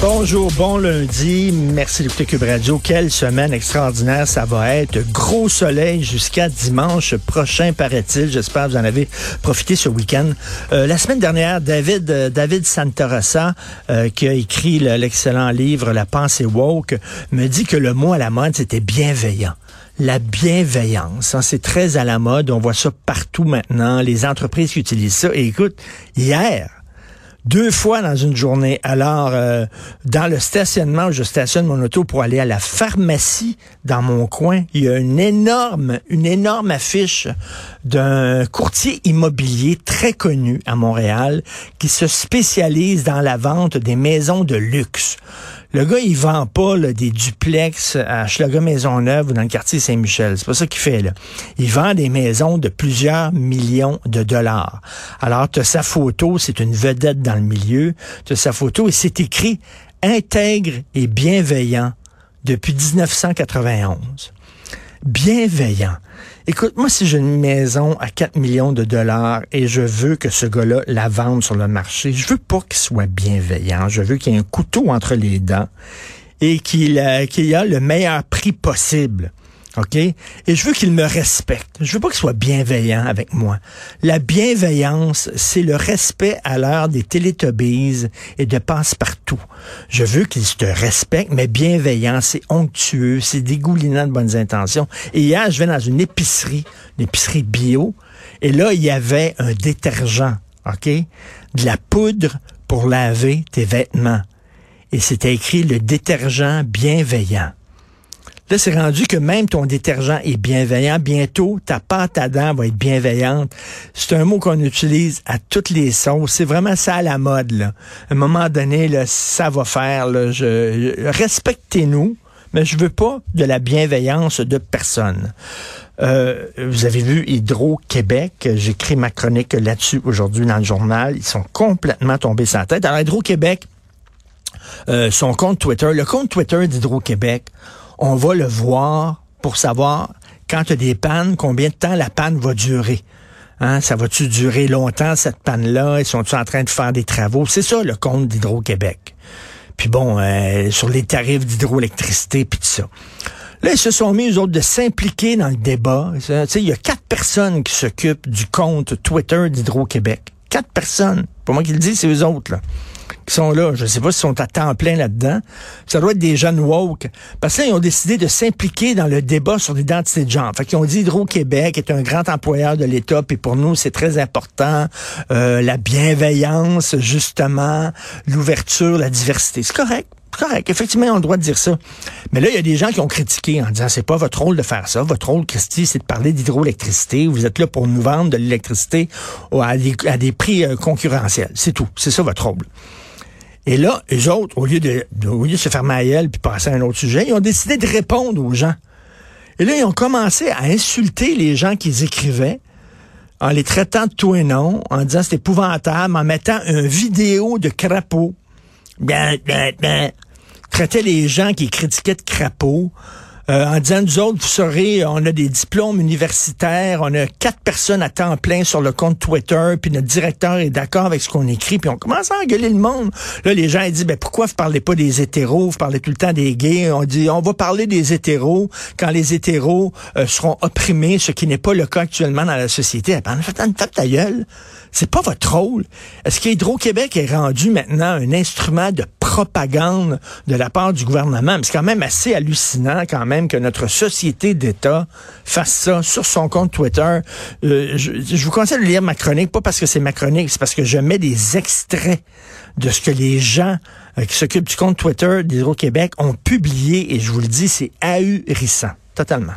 Bonjour, bon lundi. Merci d'écouter Cube Radio. Quelle semaine extraordinaire ça va être. Gros soleil jusqu'à dimanche prochain, paraît-il. J'espère que vous en avez profité ce week-end. Euh, la semaine dernière, David, euh, David Santarossa, euh, qui a écrit le- l'excellent livre La pensée woke, me dit que le mot à la mode, c'était bienveillant la bienveillance. hein, c'est très à la mode. On voit ça partout maintenant. Les entreprises qui utilisent ça. Et écoute, hier, deux fois dans une journée. Alors, euh, dans le stationnement je stationne mon auto pour aller à la pharmacie dans mon coin, il y a une énorme, une énorme affiche d'un courtier immobilier très connu à Montréal qui se spécialise dans la vente des maisons de luxe. Le gars, il vend pas des duplex à Schlager Maisonneuve ou dans le quartier Saint-Michel. C'est pas ça qu'il fait, là. Il vend des maisons de plusieurs millions de dollars. Alors, tu as sa photo, c'est une vedette dans le milieu. Tu as sa photo et c'est écrit intègre et bienveillant depuis 1991 bienveillant. Écoute, moi, si j'ai une maison à 4 millions de dollars et je veux que ce gars-là la vende sur le marché, je veux pas qu'il soit bienveillant. Je veux qu'il y ait un couteau entre les dents et qu'il euh, a le meilleur prix possible. OK? Et je veux qu'il me respecte. Je veux pas qu'il soit bienveillant avec moi. La bienveillance, c'est le respect à l'heure des télétobies et de passe-partout. Je veux qu'il te respecte, mais bienveillant, c'est onctueux, c'est dégoulinant de bonnes intentions. Et hier, je vais dans une épicerie, une épicerie bio, et là, il y avait un détergent, OK? De la poudre pour laver tes vêtements. Et c'était écrit le détergent bienveillant. C'est rendu que même ton détergent est bienveillant. Bientôt, ta pâte à dents va être bienveillante. C'est un mot qu'on utilise à toutes les sauces. C'est vraiment ça à la mode. Là. À un moment donné, là, ça va faire. Là, Respectez-nous, mais je veux pas de la bienveillance de personne. Euh, vous avez vu Hydro-Québec? J'écris ma chronique là-dessus aujourd'hui dans le journal. Ils sont complètement tombés sans tête. Alors, Hydro-Québec, euh, son compte Twitter, le compte Twitter d'Hydro-Québec, on va le voir pour savoir quand tu as des pannes, combien de temps la panne va durer. Hein, ça va-tu durer longtemps, cette panne-là? Ils sont-ils en train de faire des travaux? C'est ça, le compte d'Hydro-Québec. Puis bon, euh, sur les tarifs d'hydroélectricité, puis tout ça. Là, ils se sont mis, eux autres, de s'impliquer dans le débat. Il y a quatre personnes qui s'occupent du compte Twitter d'Hydro-Québec. Quatre personnes. Pas moi qui le dis, c'est eux autres, là qui sont là. Je ne sais pas s'ils sont à temps plein là-dedans. Ça doit être des jeunes woke. Parce que ont décidé de s'impliquer dans le débat sur l'identité de genre. Fait qu'ils ont dit Hydro-Québec est un grand employeur de l'État, puis pour nous, c'est très important. euh, la bienveillance, justement, l'ouverture, la diversité. C'est correct. Correct. Effectivement, ils ont le droit de dire ça. Mais là, il y a des gens qui ont critiqué en disant c'est pas votre rôle de faire ça. Votre rôle, Christy, c'est de parler d'hydroélectricité. Vous êtes là pour nous vendre de l'électricité à des, prix euh, concurrentiels. C'est tout. C'est ça votre rôle. Et là, eux autres, au lieu de, de- au lieu de se faire puis passer à un autre sujet, ils ont décidé de répondre aux gens. Et là, ils ont commencé à insulter les gens qu'ils écrivaient en les traitant de tout et non, en disant c'est épouvantable, en mettant une vidéo de crapaud. Ben, ben, ben. Traitait les gens qui critiquaient de crapauds. euh, en disant, nous autres, vous saurez, on a des diplômes universitaires, on a quatre personnes à temps plein sur le compte Twitter, puis notre directeur est d'accord avec ce qu'on écrit, puis on commence à engueuler le monde. Là, les gens ils disent, ben pourquoi vous parlez pas des hétéros, vous parlez tout le temps des gays. On dit, on va parler des hétéros quand les hétéros euh, seront opprimés, ce qui n'est pas le cas actuellement dans la société. Ben, faites faites ta gueule. C'est pas votre rôle. Est-ce qu'Hydro-Québec est rendu maintenant un instrument de propagande de la part du gouvernement? C'est quand même assez hallucinant quand même que notre société d'État fasse ça sur son compte Twitter. Euh, je, je vous conseille de lire ma chronique, pas parce que c'est ma chronique, c'est parce que je mets des extraits de ce que les gens euh, qui s'occupent du compte Twitter d'Hydro-Québec ont publié et je vous le dis, c'est ahurissant. Totalement.